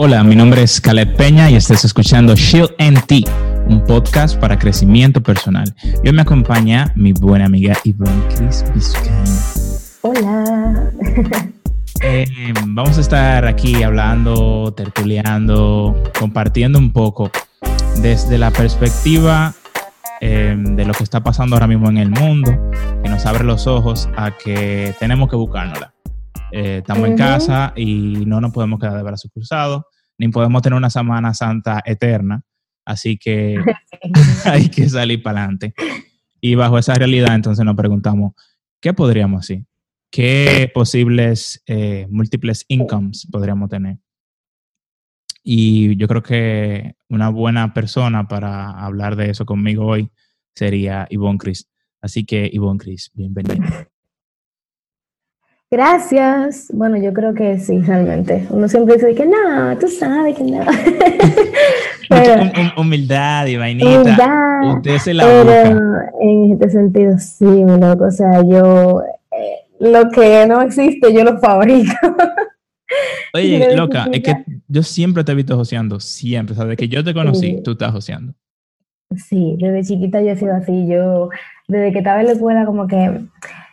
Hola, mi nombre es Caleb Peña y estás escuchando Shield NT, un podcast para crecimiento personal. Hoy me acompaña mi buena amiga Ivonne Cris Vizcaíno. Hola. Eh, vamos a estar aquí hablando, tertuleando, compartiendo un poco desde la perspectiva eh, de lo que está pasando ahora mismo en el mundo, que nos abre los ojos a que tenemos que buscárnosla. Eh, estamos en casa y no nos podemos quedar de brazos cruzados, ni podemos tener una Semana Santa eterna, así que hay que salir para adelante. Y bajo esa realidad, entonces nos preguntamos, ¿qué podríamos hacer? ¿Qué posibles eh, múltiples incomes podríamos tener? Y yo creo que una buena persona para hablar de eso conmigo hoy sería Ivonne Cris. Así que, Ivonne Cris, bienvenida. Gracias. Bueno, yo creo que sí, realmente. Uno siempre dice que no, tú sabes que no. Pero, humildad y vainita. humildad, Usted se la busca. en este sentido, sí, mi loco. O sea, yo, eh, lo que no existe, yo lo fabrico. Oye, loca, es que yo siempre te he visto joseando, siempre. O sea, desde que yo te conocí, Sí. tú estás joseando. Sí, desde chiquita yo he sido así. Yo, desde que estaba en la escuela, como que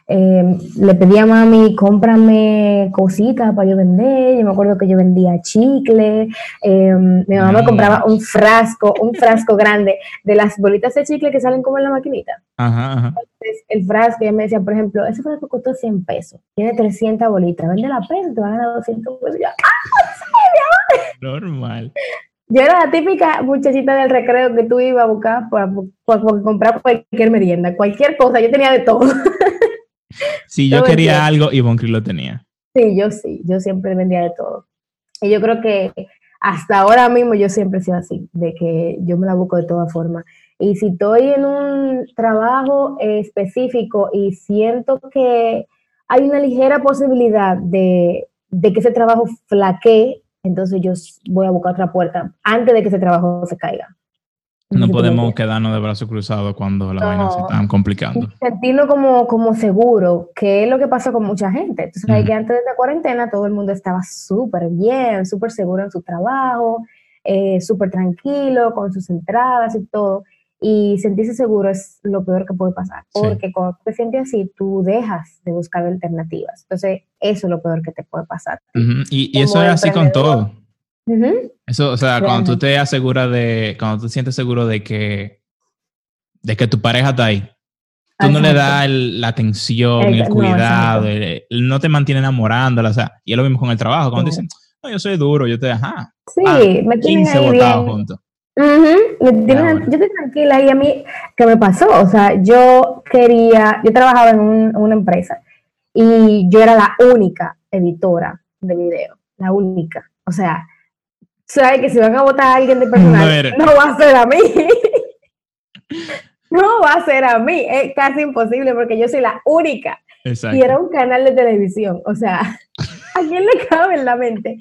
eh, le pedía a mami, cómprame cositas para yo vender. Yo me acuerdo que yo vendía chicle. eh, mi mamá me compraba un frasco, un frasco grande de las bolitas de chicle que salen como en la maquinita. Ajá, ajá. Entonces, el frasco, ella me decía, por ejemplo, ese frasco costó 100 pesos. Tiene 300 bolitas. Vende la peso, te van a ganar 200 pesos. Yo, Normal. Yo era la típica muchachita del recreo que tú ibas a buscar para, para- para comprar cualquier merienda, cualquier cosa, yo tenía de todo. Si yo quería algo, Ivonne Cris lo tenía. Sí, yo sí, yo siempre vendía de todo. Y yo creo que hasta ahora mismo yo siempre he sido así, de que yo me la busco de todas formas. Y si estoy en un trabajo específico y siento que hay una ligera posibilidad de, de que ese trabajo flaquee, entonces yo voy a buscar otra puerta antes de que ese trabajo se caiga. No podemos quedarnos de brazos cruzados cuando la No. vaina se está complicando. sentirnos como, como seguro, que es lo que pasa con mucha gente. Entonces, Ujú. que antes de la cuarentena todo el mundo estaba súper bien, súper seguro en su trabajo, eh, súper tranquilo con sus entradas y todo. Y sentirse seguro es lo peor que puede pasar, Sí. porque cuando tú te sientes así, tú dejas de buscar alternativas. Entonces, eso es lo peor que te puede pasar. Y, y eso es así con emprendedor. Eso, o sea, cuando tú te aseguras de, cuando tú te sientes seguro de que, de que tu pareja está ahí, tú no le das el- la atención, el no, cuidado, el- no te mantiene enamorándola, o sea, y es lo mismo con el trabajo, cuando Sí. dicen, no, yo soy duro, yo te, ajá, Sí, ah, me tienen 15 ahí votados bien. juntos. Ujú, me tienen- bueno. yo estoy tranquila y a mí, ¿qué me pasó? O sea, yo quería, yo trabajaba en un- una empresa y yo era la única editora de video, la única. O sea, sabes que si van a votar a alguien de personal, No va a ser a mí. no va a ser a mí, es casi imposible porque yo soy la única Exacto. y era un canal de televisión. O sea, ¿a quién le cabe en la mente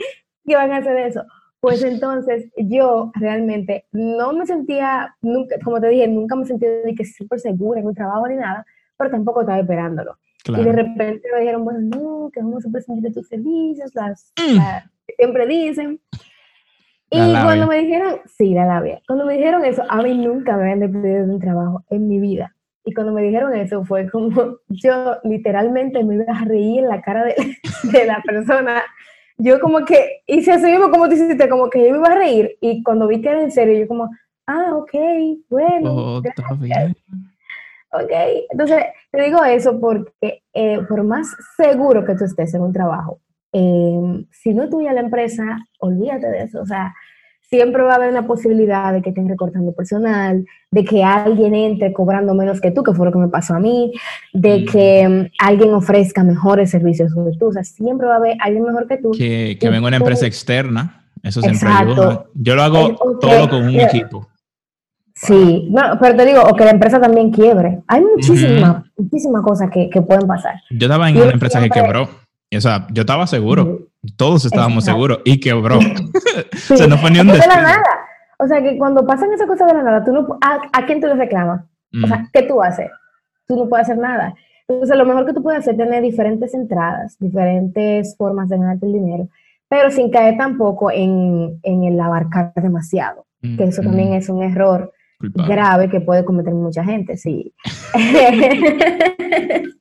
que van a hacer eso? Pues entonces yo realmente no me sentía, nunca, como te dije, nunca me sentí de que súper segura en un trabajo ni nada, pero tampoco estaba esperándolo. Y de Claro. repente me dijeron, bueno, no, que vamos a presentarte tus servicios, las, Mm. las siempre dicen. Y La cuando me dijeron, sí, la labia, cuando me dijeron eso, a mí nunca me habían despedido de un trabajo en mi vida. Y cuando me dijeron eso fue como, yo literalmente me iba a reír en la cara de, de la persona. Yo como que hice así mismo como tú hiciste, como que yo me iba a reír. Y cuando vi que era en serio, yo como, ah, ok, bueno, Oh, gracias. Ok, entonces te digo eso porque eh, por más seguro que tú estés en un trabajo, eh, si no es tuya la empresa, olvídate de eso. O sea, siempre va a haber una posibilidad de que estén recortando personal, de que alguien entre cobrando menos que tú, que fue lo que me pasó a mí, de Mm. que mm, alguien ofrezca mejores servicios que tú. O sea, siempre va a haber alguien mejor que tú. Que, venga una tú- empresa externa, eso siempre ayuda. Yo lo hago Eh, todo con un yeah. equipo. Sí, no, pero te digo, o que la empresa también quiebre. Hay muchísimas, muchísimas cosas que, que pueden pasar. Yo estaba en una empresa que quebró. O sea, yo estaba seguro. Todos estábamos Exacto. seguros y quebró. Sí, o sea, no fue ni un es que de la despido. nada. O sea, que cuando pasan esas cosas de la nada, tú no, ¿a, a quién tú le reclamas? O sea, Mm, ¿qué tú haces? Tú no puedes hacer nada. Entonces, lo mejor que tú puedes hacer es tener diferentes entradas, diferentes formas de ganarte el dinero, pero sin caer tampoco en, el abarcar demasiado, que eso también es un error grave que puede cometer mucha gente, sí.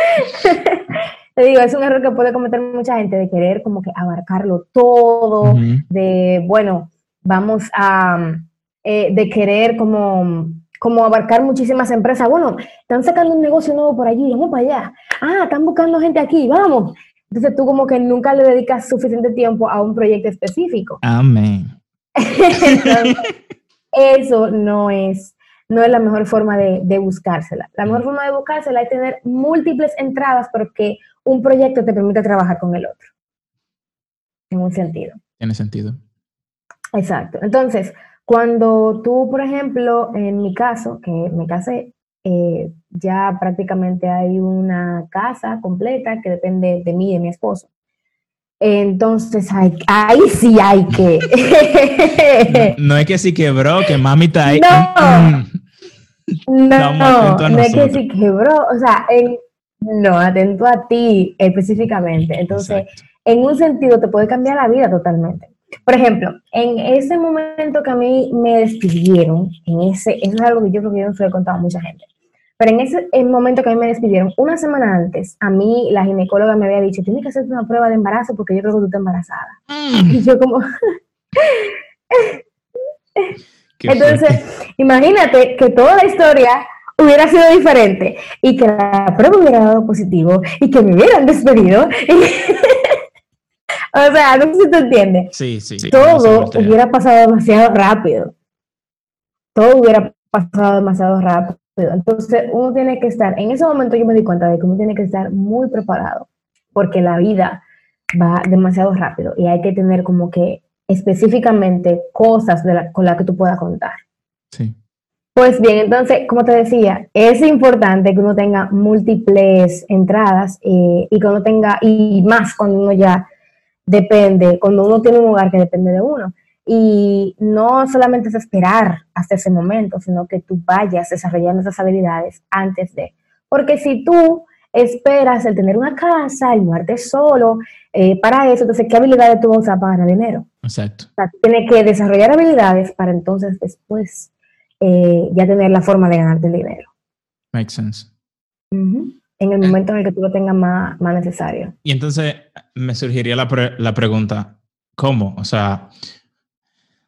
Te digo, es un error que puede cometer mucha gente de querer como que abarcarlo todo, de, bueno, vamos a, eh, de querer como, como abarcar muchísimas empresas. Bueno, están sacando un negocio nuevo por allí, vamos para allá. Ah, están buscando gente aquí, vamos. Entonces tú como que nunca le dedicas suficiente tiempo a un proyecto específico. Amén. eso no es, no es la mejor forma de, de, buscársela. La mejor forma de buscársela es tener múltiples entradas, porque un proyecto te permite trabajar con el otro. En un sentido. Tiene sentido. Exacto. Entonces, cuando tú, por ejemplo, en mi caso, que me casé, eh, ya prácticamente hay una casa completa que depende de mí y de mi esposo. Entonces, ahí sí hay que... no, es que sí quebró, que mami está ahí. No, no, no, es que sí quebró, o sea, no, atento a ti específicamente. Entonces, en un sentido te puede cambiar la vida totalmente. Por ejemplo, en ese momento que a mí me despidieron, en ese, eso es algo que yo creo que yo no se lo he contado a mucha gente, pero en ese momento que a mí me despidieron, una semana antes, a mí la ginecóloga me había dicho, tienes que hacerte una prueba de embarazo porque yo creo que tú estás embarazada. Mm. Y yo como... Entonces, imagínate que toda la historia hubiera sido diferente y que la prueba hubiera dado positivo y que me hubieran despedido. o sea, no sé si tú entiendes. Sí, sí. Todo hubiera pasado demasiado rápido. Todo hubiera pasado demasiado rápido. Entonces, uno tiene que estar, en ese momento yo me di cuenta de que uno tiene que estar muy preparado, porque la vida va demasiado rápido y hay que tener como que específicamente cosas con las que tú puedas contar. Sí. Pues bien, entonces, como te decía, es importante que uno tenga múltiples entradas eh, y que uno tenga, y más cuando uno ya depende, cuando uno tiene un hogar que depende de uno. Y no solamente es esperar hasta ese momento, sino que tú vayas desarrollando esas habilidades antes de. Porque si tú esperas el tener una casa, el muerte solo, eh, para eso, entonces, ¿qué habilidades tú vas a usar para ganar dinero? Exacto. O sea, tienes que desarrollar habilidades para entonces después eh, ya tener la forma de ganarte el dinero. Makes sense. En el eh. momento en el que tú lo tengas más, más necesario. Y entonces me surgiría la, la pregunta, ¿cómo? O sea,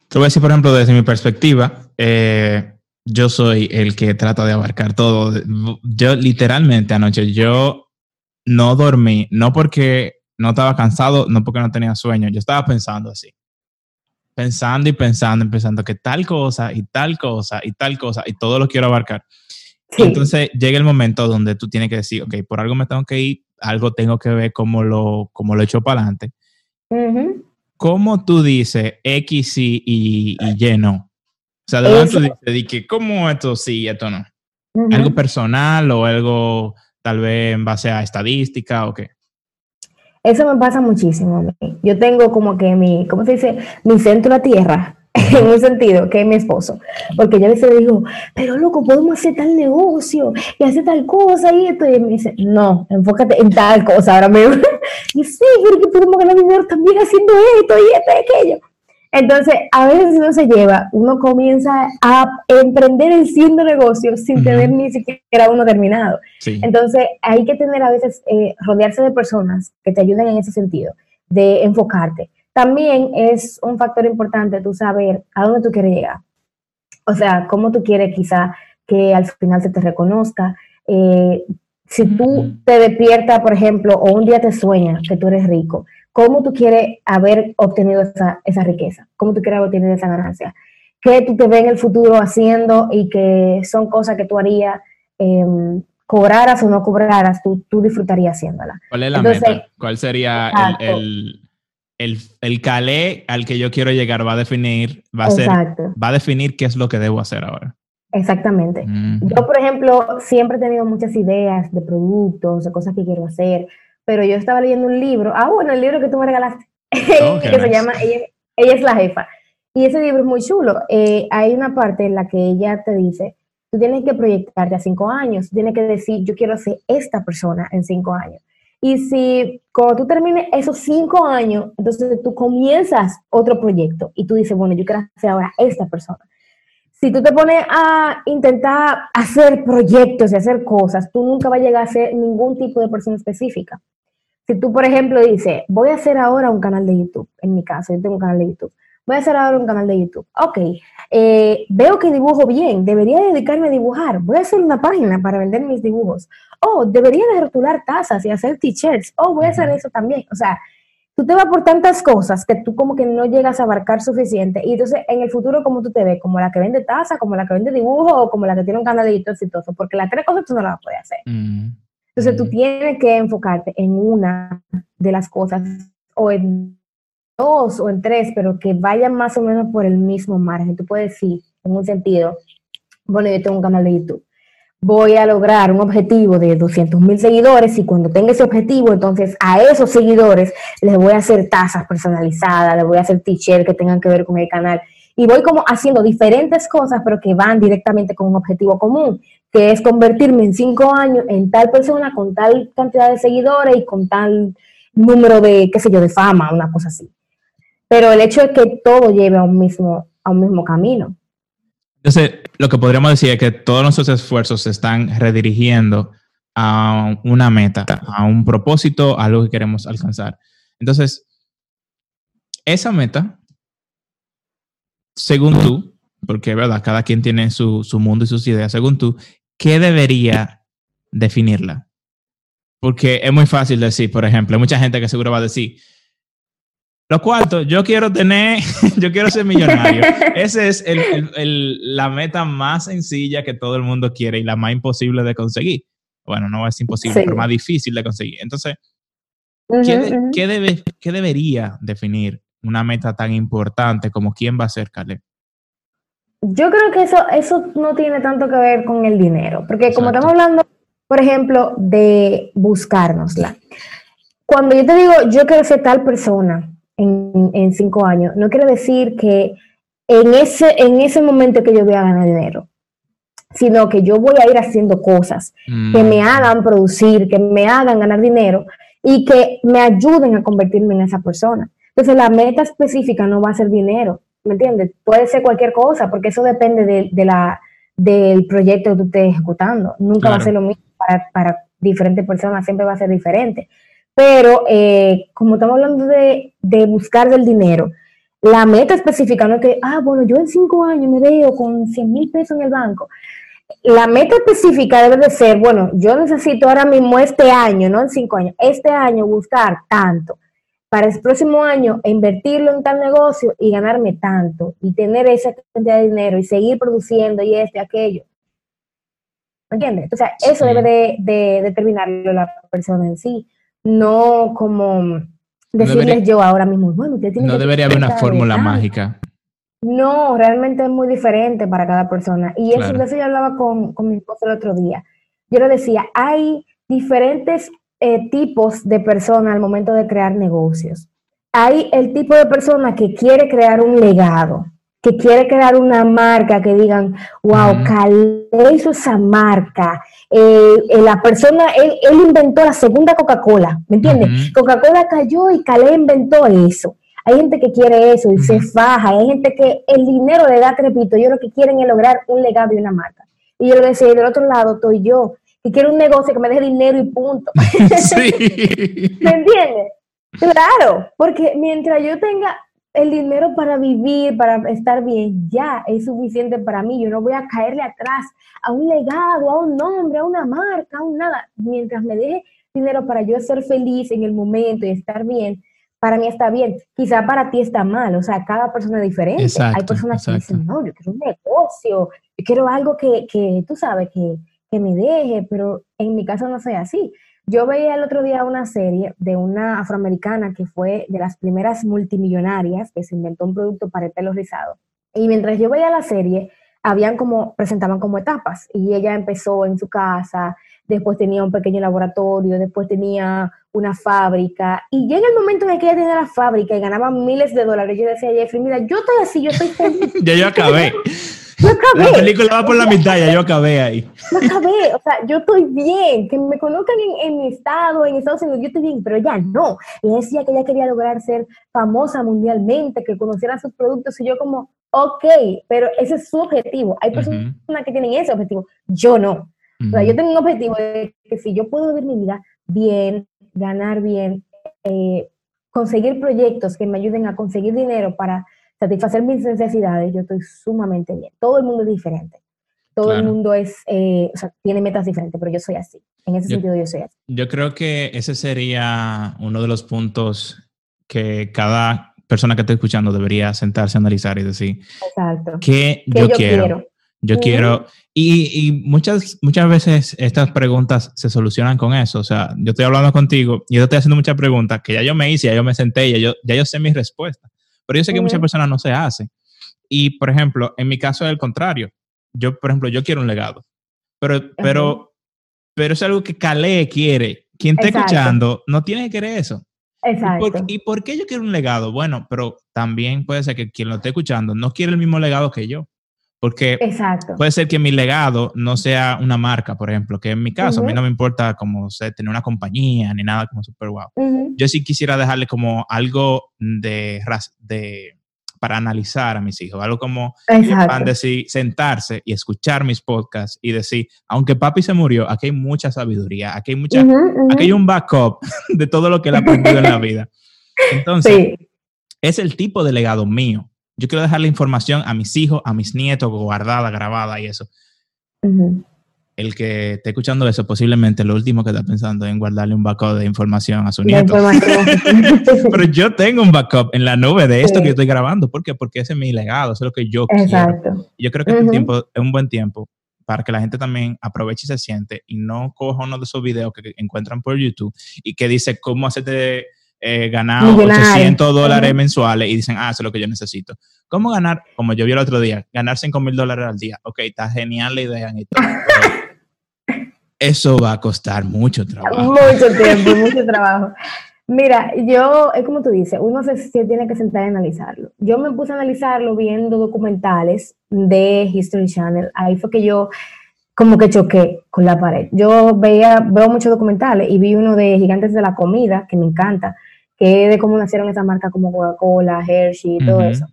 te voy a decir, por ejemplo, desde mi perspectiva, eh, yo soy el que trata de abarcar todo. Yo literalmente anoche, yo no dormí, no porque no estaba cansado, no porque no tenía sueño, yo estaba pensando así pensando y pensando pensando que tal cosa y tal cosa y tal cosa y todo lo quiero abarcar. entonces llega el momento donde tú tienes que decir, ok, por algo me tengo que ir, algo tengo que ver cómo lo, cómo lo echo para adelante. ¿Cómo tú dices X sí y, y Y no? O sea, de tú dices, que, ¿cómo esto sí y esto no? ¿Algo personal o algo tal vez en base a estadística o qué? Eso me pasa muchísimo a mí. Yo tengo como que mi, ¿cómo se dice? Mi centro a tierra, en un sentido, que es mi esposo. Porque yo a veces le digo, pero loco, podemos hacer tal negocio y hacer tal cosa y esto. Y él me dice, no, enfócate en tal cosa ahora mismo. y sí, pero que podemos ganar dinero también haciendo esto y esto y aquello. Entonces, a veces uno se lleva, uno comienza a emprender el siendo negocio sin tener ni siquiera uno terminado. Entonces, hay que tener a veces, eh, rodearse de personas que te ayuden en ese sentido, de enfocarte. También es un factor importante tú saber a dónde tú quieres llegar. O sea, cómo tú quieres quizá que al final se te reconozca. Eh, si tú te despiertas, por ejemplo, o un día te sueñas que tú eres rico, cómo tú quieres haber obtenido esa, esa riqueza, cómo tú quieres haber obtenido esa ganancia, qué tú te ves en el futuro haciendo y que son cosas que tú harías, em, cobraras o no cobraras, tú, tú disfrutarías haciéndola. ¿Cuál es la meta? ¿Cuál sería el, el, el, calé al que yo quiero llegar? Va a definir, va a ser, va a definir qué es lo que debo hacer ahora. Exactamente. Yo, por ejemplo, siempre he tenido muchas ideas de productos, de cosas que quiero hacer, pero yo estaba leyendo un libro, ah, bueno, el libro que tú me regalaste, oh, que se llama ella, ella, es la jefa. Y ese libro es muy chulo. Eh, hay una parte en la que ella te dice, tú tienes que proyectarte a cinco años, tienes que decir, yo quiero ser esta persona en cinco años. Y si cuando tú termines esos cinco años, entonces tú comienzas otro proyecto y tú dices, bueno, yo quiero hacer ahora esta persona. Si tú te pones a intentar hacer proyectos y hacer cosas, tú nunca vas a llegar a ser ningún tipo de persona específica. Si tú, por ejemplo, dices, voy a hacer ahora un canal de YouTube, en mi caso, yo tengo un canal de YouTube, voy a hacer ahora un canal de YouTube. Ok, eh, veo que dibujo bien, debería dedicarme a dibujar, voy a hacer una página para vender mis dibujos. Oh, debería de rotular tazas y hacer t-shirts. Oh, voy a hacer eso también. O sea, tú te vas por tantas cosas que tú como que no llegas a abarcar suficiente. Y entonces, en el futuro, ¿cómo tú te ves? Como la que vende taza, como la que vende dibujo o como la que tiene un canal de YouTube exitoso. Porque las tres cosas tú no las puedes hacer. Mm. Entonces, tú mm. tienes que enfocarte en una de las cosas o en dos o en tres, pero que vayan más o menos por el mismo margen. Tú puedes decir, en un sentido, bueno, yo tengo un canal de YouTube, voy a lograr un objetivo de 200 mil seguidores y cuando tenga ese objetivo, entonces a esos seguidores les voy a hacer tasas personalizadas, les voy a hacer t-shirts que tengan que ver con el canal. Y voy como haciendo diferentes cosas, pero que van directamente con un objetivo común, que es convertirme en cinco años en tal persona con tal cantidad de seguidores y con tal número de, qué sé yo, de fama, una cosa así pero el hecho es que todo lleve a un mismo, a un mismo camino. Lo que podríamos decir es que todos nuestros esfuerzos se están redirigiendo a una meta, a un propósito, a algo que queremos alcanzar. Entonces, esa meta, según tú, porque verdad, cada quien tiene su, su mundo y sus ideas, según tú, ¿qué debería definirla? Porque es muy fácil decir, por ejemplo, hay mucha gente que seguro va a decir, lo cuarto, yo quiero tener, yo quiero ser millonario. Esa es la meta más sencilla que todo el mundo quiere y la más imposible de conseguir. Bueno, no es imposible, pero más difícil de conseguir. Entonces, ¿qué, debe, ¿qué, debería definir una meta tan importante como quién va a ser Caleb? Yo creo que eso, eso no tiene tanto que ver con el dinero, porque como estamos hablando, por ejemplo, de buscárnosla. Cuando yo te digo, yo quiero ser tal persona, en, cinco años, no quiere decir que en ese, en ese momento que yo voy a ganar dinero, sino que yo voy a ir haciendo cosas que me mm. hagan producir, que me hagan ganar dinero y que me ayuden a convertirme en esa persona. Entonces la meta específica no va a ser dinero, ¿me entiendes? Puede ser cualquier cosa, porque eso depende de, la, del proyecto que tú estés ejecutando. Nunca va a ser lo mismo para, para diferentes personas, siempre va a ser diferente. Pero eh, como estamos hablando de, buscar del dinero, la meta específica no es que, ah, bueno, yo en cinco años me veo con 100 mil pesos en el banco. La meta específica debe de ser, bueno, yo necesito ahora mismo este año, no en cinco años, este año buscar tanto para el próximo año invertirlo en tal negocio y ganarme tanto y tener esa cantidad de dinero y seguir produciendo y este, aquello. ¿Me entiendes? O sea, eso debe de, de determinarlo la persona en sí no como decirles yo ahora mismo, bueno, usted tiene No debería haber una fórmula mágica. No, realmente es muy diferente para cada persona. Y eso, de eso yo hablaba con, mi esposo el otro día. Yo le decía, hay diferentes eh, tipos de personas al momento de crear negocios. Hay el tipo de persona que quiere crear un legado, que quiere crear una marca que digan, wow, Calé hizo esa marca. Eh, eh, la persona, él, inventó la segunda Coca-Cola, ¿me entiendes? Coca-Cola cayó y Calé inventó eso. Hay gente que quiere eso y se faja. Hay gente que el dinero le da crepito. Yo lo que quieren es lograr un legado y una marca. Y yo lo decía, del otro lado estoy yo, que quiero un negocio que me deje dinero y punto. ¿Me entiendes? Claro, porque mientras yo tenga el dinero para vivir, para estar bien, ya es suficiente para mí. Yo no voy a caerle atrás a un legado, a un nombre, a una marca, a un nada. Mientras me deje dinero para yo ser feliz en el momento y estar bien, para mí está bien. Quizá para ti está mal, o sea, cada persona es diferente. Hay personas que dicen, no, yo quiero un negocio, yo quiero algo que, que tú sabes, que, que me deje, pero en mi caso no soy así. Yo veía el otro día una serie de una afroamericana que fue de las primeras multimillonarias que se inventó un producto para el pelo rizado. Y mientras yo veía la serie, habían como, presentaban como etapas. Y ella empezó en su casa, después tenía un pequeño laboratorio, después tenía una fábrica. Y llega el momento en que ella tenía la fábrica y ganaba miles de dólares. Yo decía, Jeffrey, mira, yo estoy así, yo estoy feliz. ya yo acabé. yo acabé. La película va por la mitad, ya yo acabé ahí. Yo acabé, o sea, yo estoy bien, que me conozcan en, en, mi estado, en Estados Unidos, yo estoy bien, pero ella no. Ella decía que ella quería lograr ser famosa mundialmente, que conociera sus productos, y yo como, ok, pero ese es su objetivo. Hay personas que tienen ese objetivo, yo no. O sea, yo tengo un objetivo de que si yo puedo vivir mi vida bien, ganar bien, eh, conseguir proyectos que me ayuden a conseguir dinero para satisfacer mis necesidades, yo estoy sumamente bien. Todo el mundo es diferente. Todo el mundo es, eh, o sea, tiene metas diferentes, pero yo soy así. En ese sentido, yo soy así. Yo creo que ese sería uno de los puntos que cada persona que esté escuchando debería sentarse a analizar y decir, Exacto. ¿qué, yo, quiero? Yo quiero, y, y, muchas, muchas veces estas preguntas se solucionan con eso. O sea, yo estoy hablando contigo y yo estoy haciendo muchas preguntas que ya yo me hice, ya yo me senté, ya yo, ya yo sé mi respuesta. Pero yo sé que muchas personas no se hacen. Y, por ejemplo, en mi caso es el contrario. Yo, por ejemplo, yo quiero un legado. Pero, pero, pero es algo que Calé quiere. Quien esté escuchando no tiene que querer eso. Exacto. ¿Y por, ¿Y por qué yo quiero un legado? Bueno, pero también puede ser que quien lo esté escuchando no quiere el mismo legado que yo. Porque puede ser que mi legado no sea una marca, por ejemplo, que en mi caso a mí no me importa como sé, tener una compañía ni nada como super guau. Yo sí quisiera dejarle como algo de, de para analizar a mis hijos, algo como van decir, sentarse y escuchar mis podcasts y decir, aunque papi se murió, aquí hay mucha sabiduría, aquí hay mucha, aquí hay un backup de todo lo que él ha aprendido en la vida. Entonces, es el tipo de legado mío yo quiero dejar la información a mis hijos, a mis nietos, guardada, grabada y eso. El que esté escuchando eso, posiblemente lo último que está pensando es en guardarle un backup de información a su nieto. Pero yo tengo un backup en la nube de esto que estoy grabando. ¿Por qué? Porque ese es mi legado, eso es lo que yo Exacto. quiero. Yo creo que es, un tiempo, es un buen tiempo para que la gente también aproveche y se siente y no coja uno de esos videos que encuentran por YouTube y que dice cómo hacerte eh, ganar 800 dólares mensuales y dicen, ah, eso es lo que yo necesito. ¿Cómo ganar? Como yo vi el otro día, ganar 5 mil dólares al día. Ok, está genial la idea. eso va a costar mucho trabajo. Mucho tiempo, mucho trabajo. Mira, yo, es como tú dices, uno se, se, tiene que sentar y analizarlo. Yo me puse a analizarlo viendo documentales de History Channel. Ahí fue que yo como que choqué con la pared. Yo veía, veo muchos documentales y vi uno de Gigantes de la Comida, que me encanta, que de cómo nacieron esas marcas como Coca-Cola, Hershey todo eso.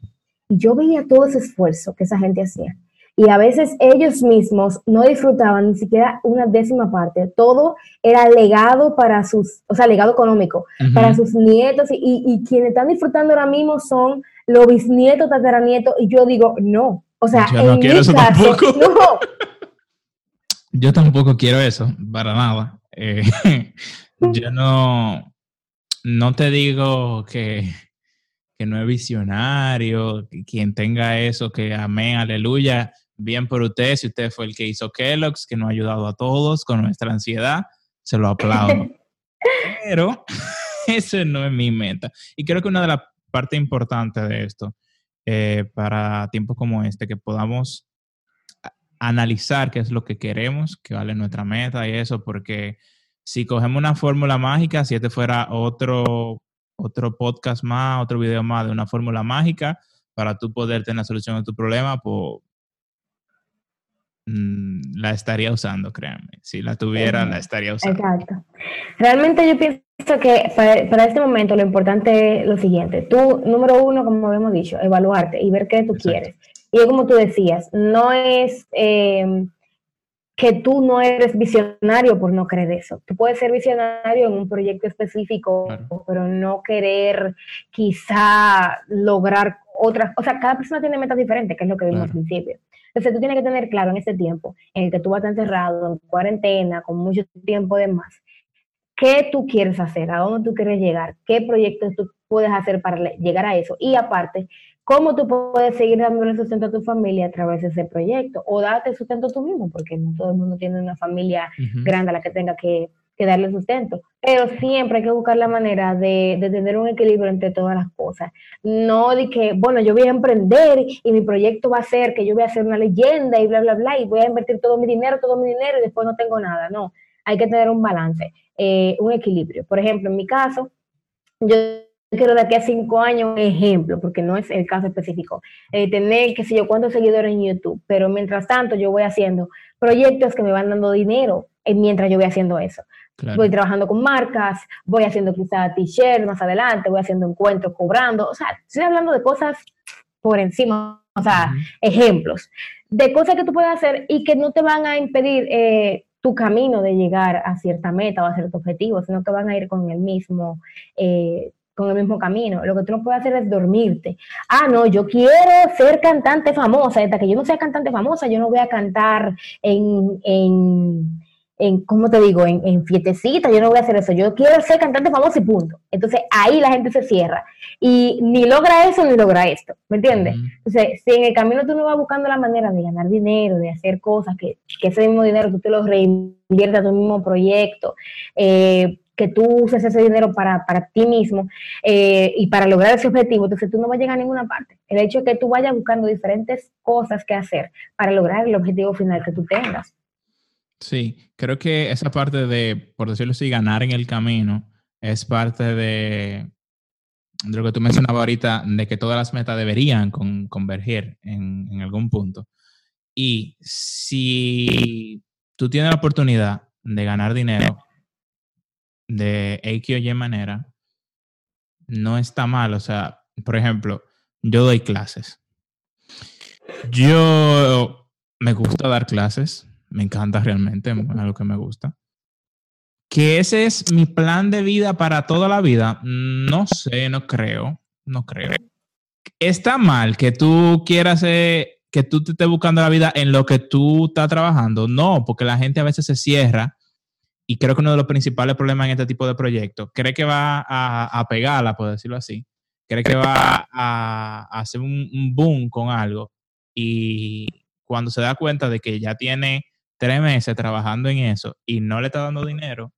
Y yo veía todo ese esfuerzo que esa gente hacía. Y a veces ellos mismos no disfrutaban ni siquiera una décima parte. Todo era legado para sus, o sea, legado económico, para sus nietos. Y, y, quienes están disfrutando ahora mismo son los bisnietos, tataranietos. Y yo digo, no. O sea, yo no quiero eso tampoco. Yo tampoco quiero eso, para nada. Eh, yo no, no te digo que, no es visionario, quien tenga eso, que amén, aleluya, bien por usted, si usted fue el que hizo Kellogg's, que nos ha ayudado a todos con nuestra ansiedad, se lo aplaudo. Pero eso no es mi meta. Y creo que una de las partes importantes de esto, eh, para tiempos como este, que podamos analizar qué es lo que queremos, qué vale nuestra meta y eso, porque si cogemos una fórmula mágica, si este fuera otro, otro podcast más, otro video más de una fórmula mágica para tú poder tener la solución a tu problema, pues mm, la estaría usando, créanme. Si la tuviera, la estaría usando. Exacto. Realmente yo pienso que para, este momento lo importante es lo siguiente. Tú, número uno, como habíamos dicho, evaluarte y ver qué tú quieres. Y como tú decías, no es... Eh, que tú no eres visionario por no creer eso. Tú puedes ser visionario en un proyecto específico, pero no querer quizá lograr otras, o sea, cada persona tiene metas diferentes, que es lo que vimos al principio. Entonces tú tienes que tener claro en ese tiempo en el que tú vas a estar encerrado, en cuarentena, con mucho tiempo de más, qué tú quieres hacer, a dónde tú quieres llegar, qué proyectos tú puedes hacer para llegar a eso. Y aparte, cómo tú puedes seguir dándole sustento a tu familia a través de ese proyecto o darte sustento tú mismo, porque no todo el mundo tiene una familia grande a la que tenga que, darle sustento. Pero siempre hay que buscar la manera de, tener un equilibrio entre todas las cosas. No de que, bueno, yo voy a emprender y mi proyecto va a ser que yo voy a hacer una leyenda y bla, bla, bla, y voy a invertir todo mi dinero, todo mi dinero y después no tengo nada. No, hay que tener un balance, eh, un equilibrio. Por ejemplo, en mi caso, yo quiero de aquí a cinco años, un ejemplo, porque no es el caso específico, eh, tener, qué sé yo, cuántos seguidores en YouTube, pero mientras tanto yo voy haciendo proyectos que me van dando dinero eh, mientras yo voy haciendo eso. Voy trabajando con marcas, voy haciendo quizá t-shirts más adelante, voy haciendo encuentros cobrando, o sea, estoy hablando de cosas por encima, o sea, ejemplos de cosas que tú puedes hacer y que no te van a impedir eh, tu camino de llegar a cierta meta o a cierto objetivo, sino que van a ir con el mismo, eh, con el mismo camino. Lo que tú no puedes hacer es dormirte. Ah, no, yo quiero ser cantante famosa. Hasta que yo no sea cantante famosa, yo no voy a cantar en, en en, ¿cómo te digo? En, en yo no voy a hacer eso, yo quiero ser cantante famoso y punto. Entonces ahí la gente se cierra y ni logra eso ni logra esto, ¿me entiendes? Entonces, si en el camino tú no vas buscando la manera de ganar dinero, de hacer cosas, que, que ese mismo dinero tú te lo reinviertas a tu mismo proyecto, eh, que tú uses ese dinero para, para ti mismo eh, y para lograr ese objetivo, entonces tú no vas a llegar a ninguna parte. El hecho de que tú vayas buscando diferentes cosas que hacer para lograr el objetivo final que tú tengas. Sí, creo que esa parte de, por decirlo así, ganar en el camino es parte de, lo que tú mencionabas ahorita, de que todas las metas deberían converger en, algún punto. Y si tú tienes la oportunidad de ganar dinero de X o Y manera, no está mal. O sea, por ejemplo, yo doy clases. Yo me gusta dar clases me encanta realmente, es algo que me gusta. Que ese es mi plan de vida para toda la vida, no sé, no creo, no creo. Está mal que tú quieras, que tú te estés buscando la vida en lo que tú estás trabajando, no, porque la gente a veces se cierra y creo que uno de los principales problemas en este tipo de proyectos, cree que va a, pegarla, por decirlo así, cree que va a, hacer un, un boom con algo y cuando se da cuenta de que ya tiene tres meses trabajando en eso y no le está dando dinero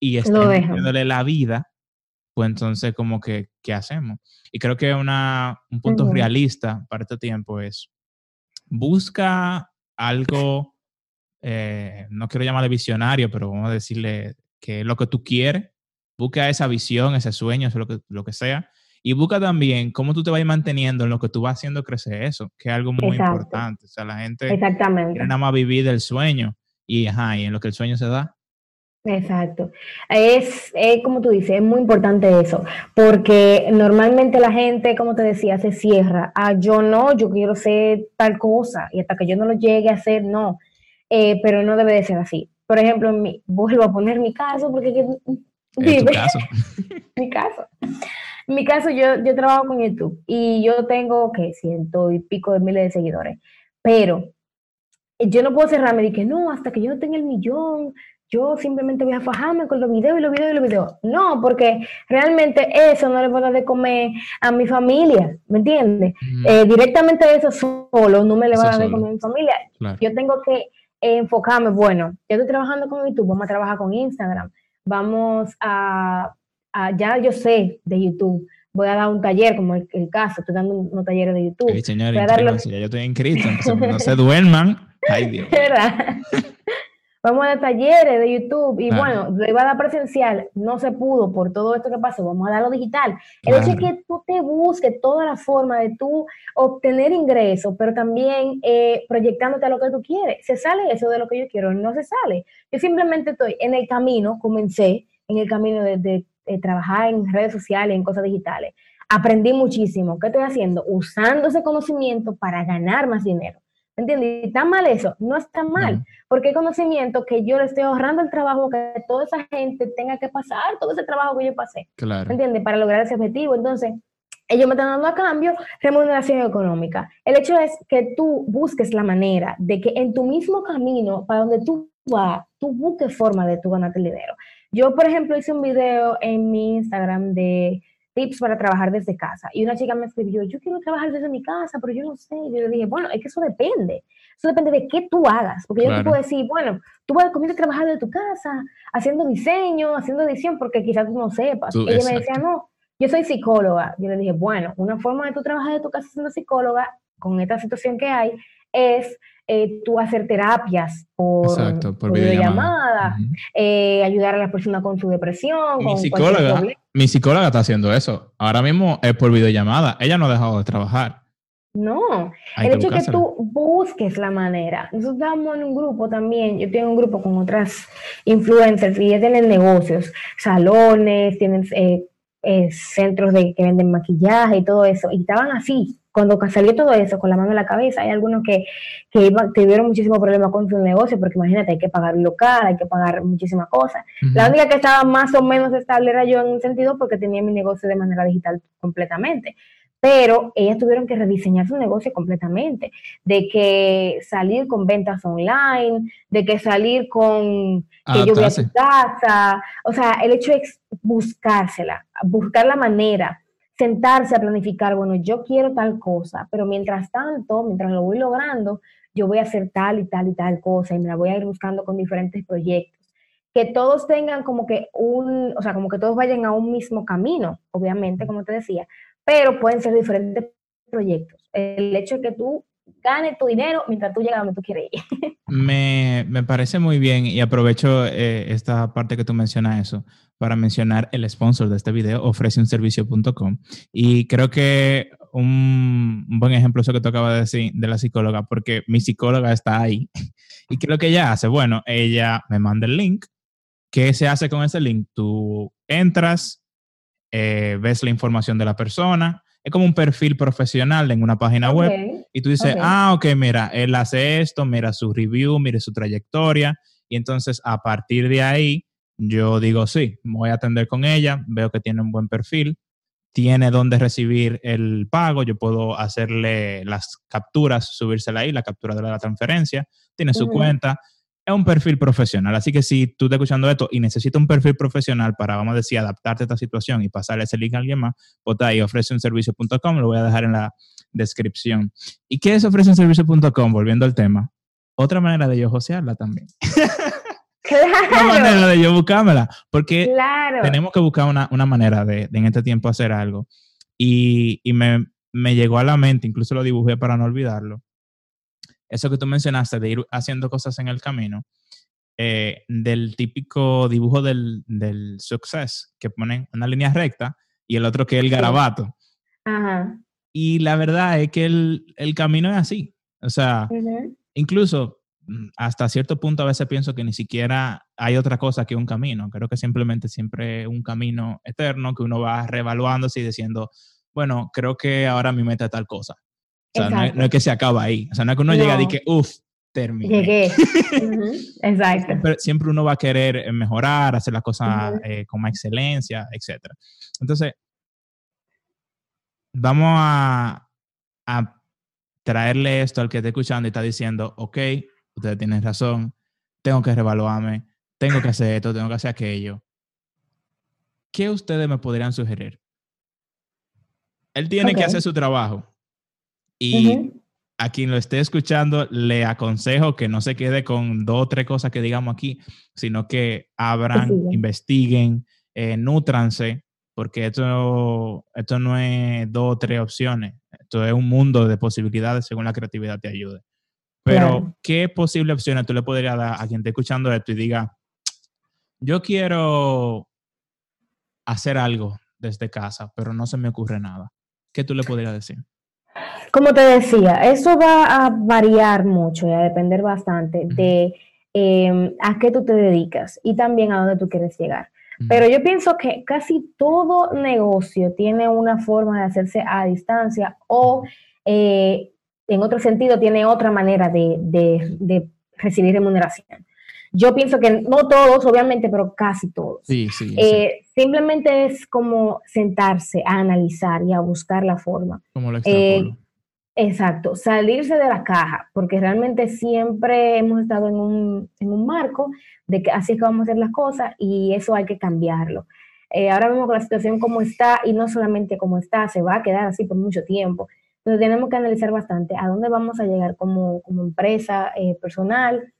y está dándole la vida, pues entonces como que, ¿qué hacemos? Y creo que una, un punto realista para este tiempo es, busca algo, eh, no quiero llamarle visionario, pero vamos a decirle que es lo que tú quieres, busca esa visión, ese sueño, lo que, lo que sea, y busca también cómo tú te vas manteniendo en lo que tú vas haciendo crecer eso, que es algo muy importante. O sea, la gente Exactamente. quiere nada más vivir del sueño y, ajá, y en lo que el sueño se da. Exacto. Es, como tú dices, es muy importante eso, porque normalmente la gente, como te decía, se cierra. Ah, yo no, yo quiero ser tal cosa, y hasta que yo no lo llegue a hacer, no. Eh, pero no debe de ser así. Por ejemplo, mi, vuelvo a poner mi caso, porque... Es tu caso. mi caso. En mi caso, yo, yo trabajo con YouTube y yo tengo, que ciento y pico de miles de seguidores, pero yo no puedo cerrarme y que no, hasta que yo no tenga el millón, yo simplemente voy a fajarme con los videos y los videos y los videos. No, porque realmente eso no le va a dar de comer a mi familia, ¿me entiendes? Eh, directamente eso solo no me le va a dar de comer a mi familia. Yo tengo que enfocarme, bueno, yo estoy trabajando con YouTube, vamos a trabajar con Instagram, vamos a ya yo sé de YouTube, voy a dar un taller, como el, caso, estoy dando unos talleres de YouTube. Sí, señores, ya yo estoy inscrito, no se duerman. Ay, Dios. Vamos a dar talleres de YouTube y bueno, lo iba a dar presencial, no se pudo por todo esto que pasó, vamos a darlo digital. El hecho es que tú te busques toda la forma de tú obtener ingresos, pero también eh, proyectándote a lo que tú quieres. ¿Se sale eso de lo que yo quiero? No se sale. Yo simplemente estoy en el camino, comencé en el camino de, de trabajar en redes sociales, en cosas digitales. Aprendí muchísimo. ¿Qué estoy haciendo? Usando ese conocimiento para ganar más dinero. ¿Me entiendes? ¿Y ¿Está mal eso? No está mal, porque hay conocimiento que yo le estoy ahorrando el trabajo que toda esa gente tenga que pasar, todo ese trabajo que yo pasé. Claro. ¿Me entiendes? Para lograr ese objetivo. Entonces, ellos me están dando a cambio remuneración económica. El hecho es que tú busques la manera de que en tu mismo camino, para donde tú vas, tú busques forma de tú ganarte el dinero. Yo, por ejemplo, hice un video en mi Instagram de tips para trabajar desde casa. Y una chica me escribió, yo quiero trabajar desde mi casa, pero yo no sé. Yo le dije, bueno, es que eso depende. Eso depende de qué tú hagas. Porque yo te puedo decir, bueno, tú vas a comienzo a trabajar desde tu casa, haciendo diseño, haciendo edición, porque quizás tú no sepas. Y ella me decía, no, yo soy psicóloga. Yo le dije, bueno, una forma de tú trabajar de tu casa siendo psicóloga, con esta situación que hay, es eh, tú hacer terapias por, videollamada, eh, ayudar a la persona con su depresión. Mi, psicóloga, mi psicóloga está haciendo eso. Ahora mismo es por videollamada. Ella no ha dejado de trabajar. No, el hecho de que tú busques la manera. Nosotros estamos en un grupo también, yo tengo un grupo con otras influencers y ellas tienen negocios, salones, tienen eh, centros de, que venden maquillaje y todo eso. Y estaban así, cuando salió todo eso, con la mano en la cabeza, hay algunos que, que tuvieron muchísimos problemas con su negocio, porque imagínate, hay que pagar local, hay que pagar muchísimas cosas. La única que estaba más o menos estable era yo en un sentido porque tenía mi negocio de manera digital completamente. Pero ellas tuvieron que rediseñar su negocio completamente, de que salir con ventas online, de que salir con que yo voy a tu casa, o sea, el hecho es buscársela, buscar la manera sentarse a planificar, bueno, yo quiero tal cosa, pero mientras tanto, mientras lo voy logrando, yo voy a hacer tal y tal y tal cosa y me la voy a ir buscando con diferentes proyectos. Que todos tengan como que un, o sea, como que todos vayan a un mismo camino, obviamente, como te decía, pero pueden ser diferentes proyectos. El hecho de que tú ganes tu dinero mientras tú llegas a donde tú quieres ir. Me, me parece muy bien y aprovecho eh, esta parte que tú mencionas eso para mencionar el sponsor de este video, ofreceunservicio.com. Y creo que un, buen ejemplo eso que tú acabas de decir de la psicóloga, porque mi psicóloga está ahí. ¿Y qué es lo que ella hace? Bueno, ella me manda el link. ¿Qué se hace con ese link? Tú entras, eh, ves la información de la persona, es como un perfil profesional en una página web y tú dices, ah, ok, mira, él hace esto, mira su review, mire su trayectoria y entonces a partir de ahí yo digo, sí, voy a atender con ella, veo que tiene un buen perfil, tiene donde recibir el pago, yo puedo hacerle las capturas, subírsela ahí, la captura de la transferencia, tiene su cuenta, es un perfil profesional. Así que si tú estás escuchando esto y necesitas un perfil profesional para, vamos a decir, adaptarte a esta situación y pasarle ese link a alguien más, vota ahí ofreceunservicio.com, lo voy a dejar en la descripción. ¿Y qué es ofreceunservicio.com? Volviendo al tema. Otra manera de yo josearla también. Claro. Una manera de yo buscármela. Porque tenemos que buscar una, manera de, en este tiempo hacer algo. Y, me, me, llegó a la mente, incluso lo dibujé para no olvidarlo. Eso que tú mencionaste de ir haciendo cosas en el camino, eh, del típico dibujo del, del success, que ponen una línea recta y el otro que es el garabato. Ajá. Y la verdad es que el, el camino es así. O sea, incluso Mm, hasta cierto punto a veces pienso que ni siquiera hay otra cosa que un camino. Creo que simplemente siempre un camino eterno que uno va reevaluándose y diciendo, bueno, creo que ahora mi meta es tal cosa. O sea, no es, que se acaba ahí. O sea, no es que uno llega y que, uff, terminé. Llegué. Exacto. Siempre, siempre, uno va a querer eh, mejorar, hacer las cosas eh, con más excelencia, etc. Entonces, vamos a, a traerle esto al que esté escuchando y está diciendo, ok, ustedes tienen razón, tengo que revaluarme, tengo que hacer esto, tengo que hacer aquello. ¿Qué ustedes me podrían sugerir? Él tiene que hacer su trabajo. Y a quien lo esté escuchando, le aconsejo que no se quede con dos o tres cosas que digamos aquí, sino que abran, investiguen, eh, nutranse, porque esto, esto no es dos o tres opciones. Esto es un mundo de posibilidades según la creatividad te ayude. Pero, ¿qué posible opciones tú le podrías dar a quien esté escuchando esto y diga, yo quiero hacer algo desde casa, pero no se me ocurre nada? ¿Qué tú le podrías decir? Como te decía, eso va a variar mucho y a depender bastante de em, a qué tú te dedicas y también a dónde tú quieres llegar. Pero yo pienso que casi todo negocio tiene una forma de hacerse a distancia o eh, en otro sentido, tiene otra manera de, recibir remuneración. Yo pienso que no todos, obviamente, pero casi todos. Sí, sí, eh, Simplemente es como sentarse a analizar y a buscar la forma. Como lo eh, Exacto, salirse de la caja, porque realmente siempre hemos estado en un, en un marco de que así es que vamos a hacer las cosas y eso hay que cambiarlo. Eh, ahora mismo con la situación como está, y no solamente como está, se va a quedar así por mucho tiempo. Entonces tenemos que analizar bastante a dónde vamos a llegar como, empresa eh, personal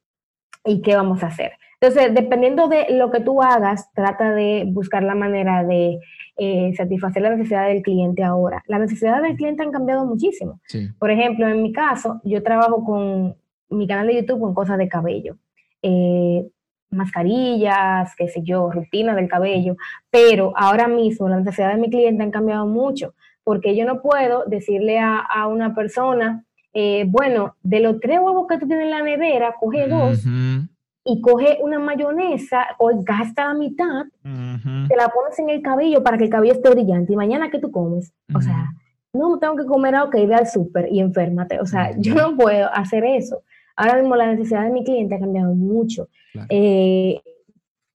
y qué vamos a hacer. Entonces, dependiendo de lo que tú hagas, trata de buscar la manera de eh, satisfacer la necesidad del cliente ahora. Las necesidades del cliente han cambiado muchísimo. Por ejemplo, en mi caso, yo trabajo con mi canal de YouTube con cosas de cabello. Eh, mascarillas, qué sé yo, rutina del cabello, pero ahora mismo las necesidades de mi cliente han cambiado mucho, porque yo no puedo decirle a, una persona, eh, bueno, de los tres huevos que tú tienes en la nevera, coge dos y coge una mayonesa o gasta la mitad, te la pones en el cabello para que el cabello esté brillante y mañana que tú comes, o sea, no tengo que comer algo que ve al súper y enférmate, o sea, yo no puedo hacer eso. Ahora mismo la necesidad de mi cliente ha cambiado mucho. Eh,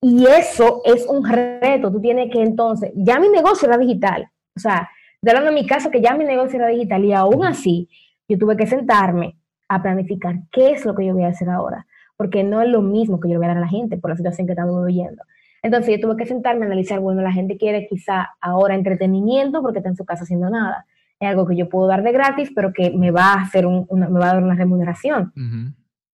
y eso es un reto. Tú tienes que entonces, ya mi negocio era digital. O sea, de hablando en mi caso que ya mi negocio era digital y aún así yo tuve que sentarme a planificar qué es lo que yo voy a hacer ahora. Porque no es lo mismo que yo le voy a dar a la gente por la situación que estamos viviendo. Entonces yo tuve que sentarme a analizar, bueno, la gente quiere quizá ahora entretenimiento porque está en su casa haciendo nada es algo que yo puedo dar de gratis, pero que me va a hacer una, me va a dar una remuneración.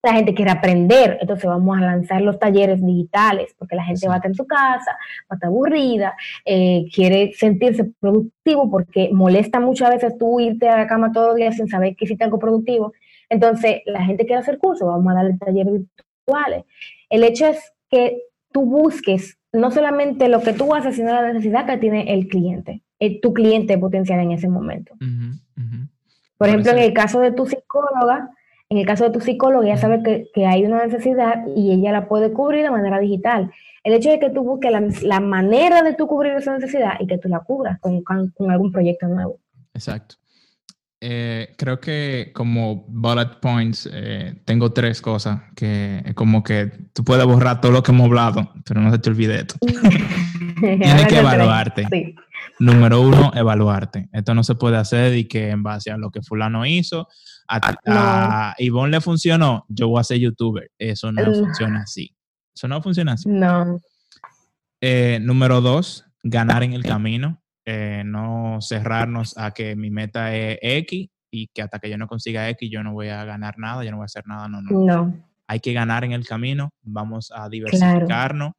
La gente quiere aprender, entonces vamos a lanzar los talleres digitales, porque la gente va a estar en su casa, va a estar aburrida, eh, quiere sentirse productivo, porque molesta muchas veces tú irte a la cama todos los días sin saber que hiciste algo productivo. Entonces, la gente quiere hacer cursos, vamos a darle talleres virtuales. El hecho es que tú busques no solamente lo que tú haces, sino la necesidad que tiene el cliente tu cliente potencial en ese momento. Por ejemplo, en el caso de tu psicóloga, en el caso de tu psicóloga, ella sabe que, hay una necesidad y ella la puede cubrir de manera digital. El hecho de que tú busques la, manera de tú cubrir esa necesidad y que tú la cubras con, algún proyecto nuevo. Exacto. Eh, creo que como bullet points eh, tengo tres cosas que como que tú puedes borrar todo lo que hemos hablado, pero no se te olvide esto. Tienes que evaluarte. Sí. Número uno, evaluarte. Esto no se puede hacer y que en base a lo que fulano hizo, a, a Ivonne le funcionó, yo voy a ser youtuber. Eso no funciona así. Eso no funciona así. No. Eh, número dos, ganar en el camino. Eh, no cerrarnos a que mi meta es X y que hasta que yo no consiga X yo no voy a ganar nada, yo no voy a hacer nada. No, no. no. Hay que ganar en el camino. Vamos a diversificarnos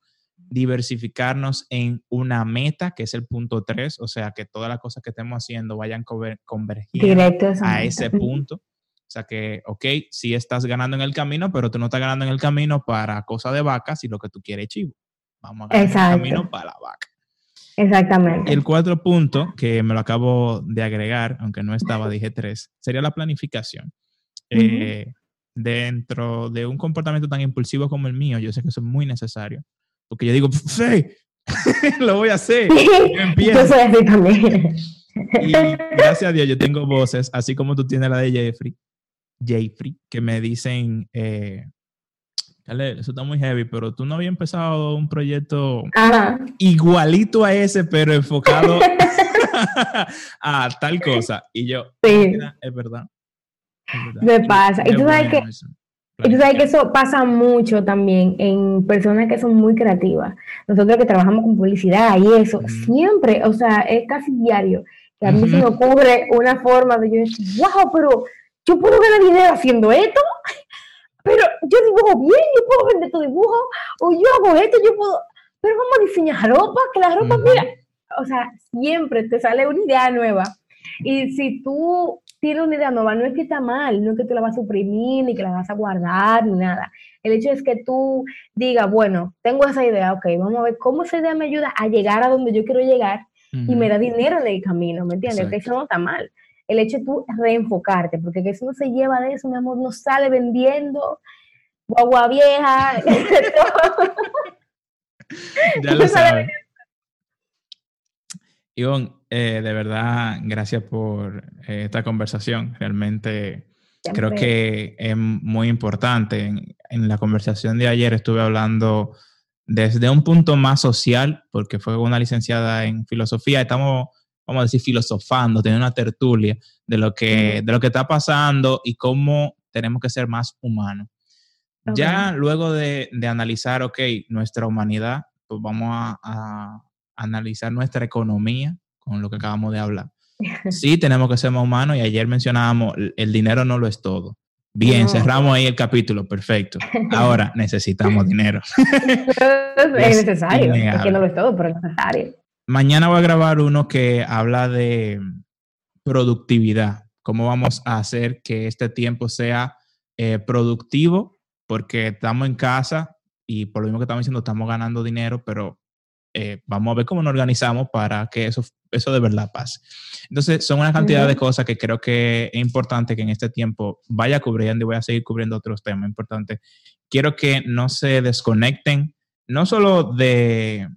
diversificarnos en una meta, que es el punto 3, o sea, que todas las cosas que estemos haciendo vayan convergiendo a ese punto. O sea que, ok, sí estás ganando en el camino, pero tú no estás ganando en el camino para cosa de vacas, y lo que tú quieres chivo. Vamos a ganar en el camino para la vaca. Exactamente. El cuarto punto, que me lo acabo de agregar, aunque no estaba, dije tres, sería la planificación. Eh, dentro de un comportamiento tan impulsivo como el mío, yo sé que eso es muy necesario. Porque yo digo, sí, lo voy a hacer. Yo empiezo. también. Y gracias a Dios yo tengo voces, así como tú tienes la de Jeffrey, Jeffrey, que me dicen, eh, eso está muy heavy, pero tú no habías empezado un proyecto igualito a ese, pero enfocado a tal cosa. Y yo, sí. es verdad. Me pasa. Y tú sabes que y tú sabes que eso pasa mucho también en personas que son muy creativas. Nosotros que trabajamos con publicidad y eso, siempre, o sea, es casi diario que a mí se me ocurre una forma de yo decir, wow, pero yo puedo ganar dinero haciendo esto, yo dibujo bien, yo puedo vender tu dibujo, o yo hago esto, yo puedo, pero vamos a diseñar ropa, que la ropa, mira, o sea, siempre te sale una idea nueva. Y si tú tiene una idea nueva, no es que está mal, no es que tú la vas a suprimir, ni que la vas a guardar, ni nada. El hecho es que tú digas, bueno, tengo esa idea, ok, vamos a ver cómo esa idea me ayuda a llegar a donde yo quiero llegar y me da dinero en el camino, ¿me entiendes? Que eso no está mal. El hecho de tú reenfocarte, porque que eso no se lleva de eso, mi amor, no sale vendiendo guagua vieja. ya lo sabes. Ivonne, eh, de verdad, gracias por eh, esta conversación. Realmente creo que es muy importante. En, la conversación de ayer estuve hablando desde un punto más social, porque fue una licenciada en filosofía. Estamos, vamos a decir, filosofando, teniendo una tertulia de lo que, de lo que está pasando y cómo tenemos que ser más humanos. Ya luego de, analizar, ok, nuestra humanidad, pues vamos a analizar nuestra economía con lo que acabamos de hablar. Sí, tenemos que ser más humanos y ayer mencionábamos, el dinero no lo es todo. Bien, cerramos ahí el capítulo, perfecto. Ahora necesitamos dinero. es, necesario, porque no lo es todo, pero es necesario. Mañana voy a grabar uno que habla de productividad, cómo vamos a hacer que este tiempo sea eh, productivo, porque estamos en casa y por lo mismo que estamos diciendo, estamos ganando dinero, pero eh, vamos a ver cómo nos organizamos para que eso, eso de verdad pase. Entonces, son una cantidad de cosas que creo que es importante que en este tiempo vaya cubriendo y voy a seguir cubriendo otros temas importantes. Quiero que no se desconecten, no solo de,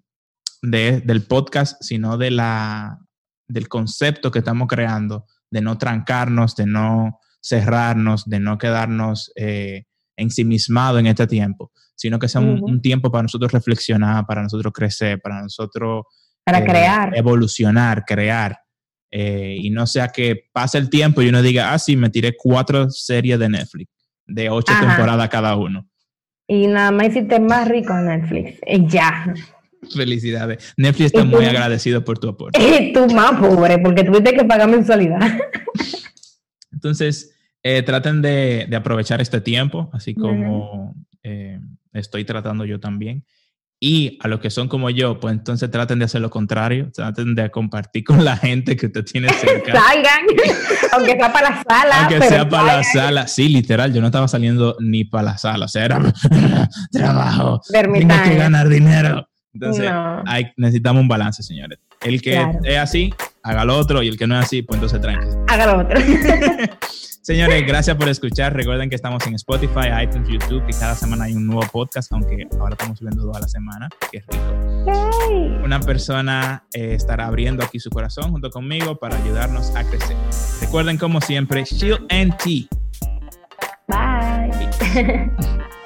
del podcast, sino de la, del concepto que estamos creando, de no trancarnos, de no cerrarnos, de no quedarnos eh, ensimismados en este tiempo, sino que sea un, tiempo para nosotros reflexionar, para nosotros crecer, para nosotros... Para eh, crear. Evolucionar, crear. Eh, y no sea que pase el tiempo y uno diga, ah, sí, me tiré cuatro series de Netflix, de ocho temporadas cada uno. Y nada más hiciste más rico en Netflix. Y ya. Felicidades. Netflix está muy agradecido por tu aporte. Y tú más pobre, porque tuviste que pagar mensualidad. Entonces, eh, traten de, de, aprovechar este tiempo, así como estoy tratando yo también. Y a los que son como yo, pues entonces traten de hacer lo contrario, traten de compartir con la gente que te tiene cerca. Salgan, aunque sea para la sala. Aunque sea para la sala. Sí, literal, yo no estaba saliendo ni para la sala, o sea, era trabajo, tengo que ganar dinero. Entonces, hay, necesitamos un balance, señores. El que es así, haga lo otro, y el que no es así, pues entonces tranqui. Haga lo otro. Señores, gracias por escuchar. Recuerden que estamos en Spotify, iTunes, YouTube, que cada semana hay un nuevo podcast, aunque ahora estamos subiendo dos a la semana, que es rico. Una persona eh, estará abriendo aquí su corazón junto conmigo para ayudarnos a crecer. Recuerden, como siempre, Shield and Tea. Bye.